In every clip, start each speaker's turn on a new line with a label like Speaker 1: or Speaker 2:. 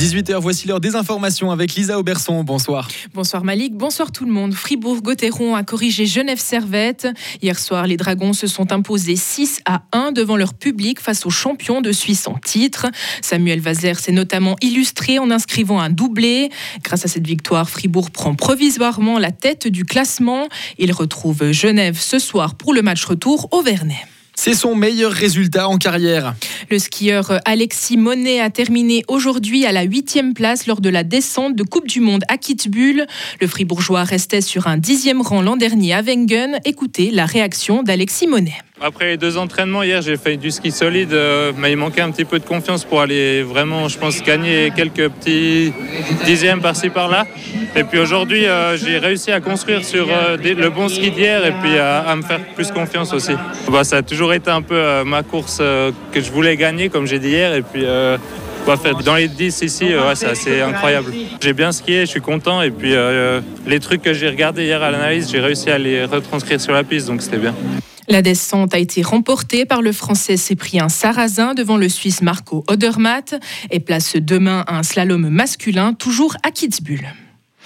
Speaker 1: 18h, voici l'heure des informations avec Lisa Auberson. Bonsoir.
Speaker 2: Bonsoir Malik, bonsoir tout le monde. Fribourg-Gotteron a corrigé Genève-Servette. Hier soir, les Dragons se sont imposés 6 à 1 devant leur public face aux champions de Suisse en titre. Samuel Vazer s'est notamment illustré en inscrivant un doublé. Grâce à cette victoire, Fribourg prend provisoirement la tête du classement. Il retrouve Genève ce soir pour le match retour au Vernet.
Speaker 1: C'est son meilleur résultat en carrière.
Speaker 2: Le skieur Alexis Monet a terminé aujourd'hui à la huitième place lors de la descente de Coupe du Monde à Kitzbühel. Le Fribourgeois restait sur un dixième rang l'an dernier à Wengen. Écoutez la réaction d'Alexis Monet.
Speaker 3: Après les deux entraînements, hier j'ai fait du ski solide, euh, mais il manquait un petit peu de confiance pour aller vraiment, je pense, gagner quelques petits dixièmes par-ci par-là. Et puis aujourd'hui, euh, j'ai réussi à construire sur euh, le bon ski d'hier et puis à, me faire plus confiance aussi. Bah, ça a toujours été un peu ma course que je voulais gagner, comme j'ai dit hier. Et puis bah, dans les 10 ici, c'est assez incroyable. J'ai bien skié, je suis content. Et puis les trucs que j'ai regardés hier à l'analyse, j'ai réussi à les retranscrire sur la piste, donc c'était bien.
Speaker 2: La descente a été remportée par le Français Cyprien Sarrazin devant le Suisse Marco Odermatt et place demain un slalom masculin toujours à Kitzbühel.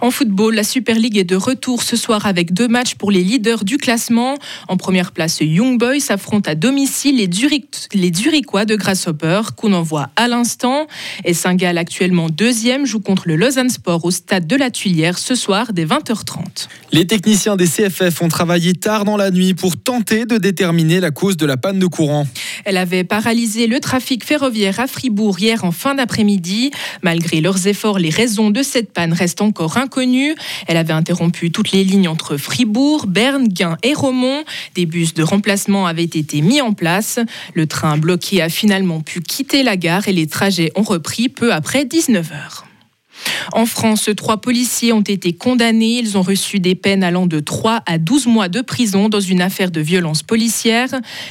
Speaker 2: En football, la Super League est de retour ce soir avec deux matchs pour les leaders du classement. En première place, Young Boys s'affronte à domicile les, les Zurichois de Grasshopper, qu'on envoie à l'instant. Et Saint-Gall, actuellement deuxième, joue contre le Lausanne Sport au stade de la Tuilière ce soir dès 20h30.
Speaker 1: Les techniciens des CFF ont travaillé tard dans la nuit pour tenter de déterminer la cause de la panne de courant.
Speaker 2: Elle avait paralysé le trafic ferroviaire à Fribourg hier en fin d'après-midi. Malgré leurs efforts, les raisons de cette panne restent encore inconnue. Elle avait interrompu toutes les lignes entre Fribourg, Berne, Guin et Romont. Des bus de remplacement avaient été mis en place. Le train bloqué a finalement pu quitter la gare et les trajets ont repris peu après 19 heures. En France, trois policiers ont été condamnés. Ils ont reçu des peines allant de 3 à 12 mois de prison dans une affaire de violence policière.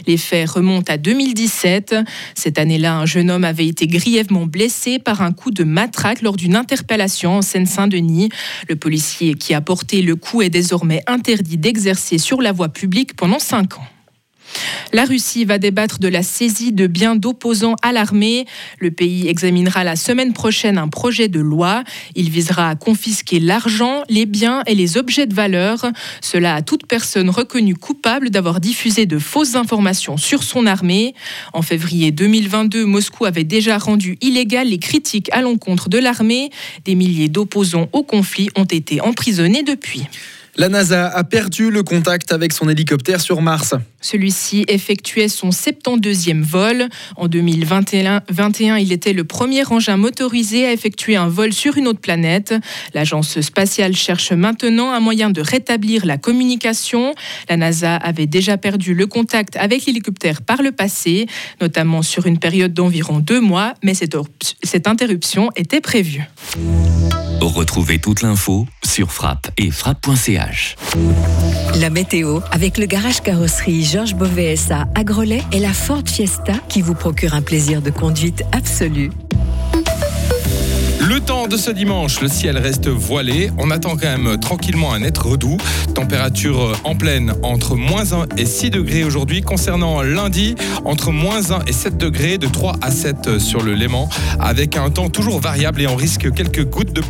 Speaker 2: Les faits remontent à 2017. Cette année-là, un jeune homme avait été grièvement blessé par un coup de matraque lors d'une interpellation en Seine-Saint-Denis. Le policier qui a porté le coup est désormais interdit d'exercer sur la voie publique pendant 5 ans. La Russie va débattre de la saisie de biens d'opposants à l'armée. Le pays examinera la semaine prochaine un projet de loi. Il visera à confisquer l'argent, les biens et les objets de valeur. Cela à toute personne reconnue coupable d'avoir diffusé de fausses informations sur son armée. En février 2022, Moscou avait déjà rendu illégal les critiques à l'encontre de l'armée. Des milliers d'opposants au conflit ont été emprisonnés depuis.
Speaker 1: La NASA a perdu le contact avec son hélicoptère sur Mars.
Speaker 2: Celui-ci effectuait son 72e vol. En 2021, il était le premier engin motorisé à effectuer un vol sur une autre planète. L'agence spatiale cherche maintenant un moyen de rétablir la communication. La NASA avait déjà perdu le contact avec l'hélicoptère par le passé, notamment sur une période d'environ deux mois, mais cette, interruption était prévue.
Speaker 4: Retrouvez toute l'info sur frappe et frappe.ch.
Speaker 5: La météo avec le garage carrosserie Georges Beauvais à Grelais et la Ford Fiesta qui vous procure un plaisir de conduite absolu.
Speaker 6: Le temps de ce dimanche, le ciel reste voilé. On attend quand même tranquillement un être redoux. Température en pleine entre moins 1 et 6 degrés aujourd'hui. Concernant lundi, entre moins 1 et 7 degrés, de 3 à 7 sur le Léman, avec un temps toujours variable et on risque quelques gouttes de pluie.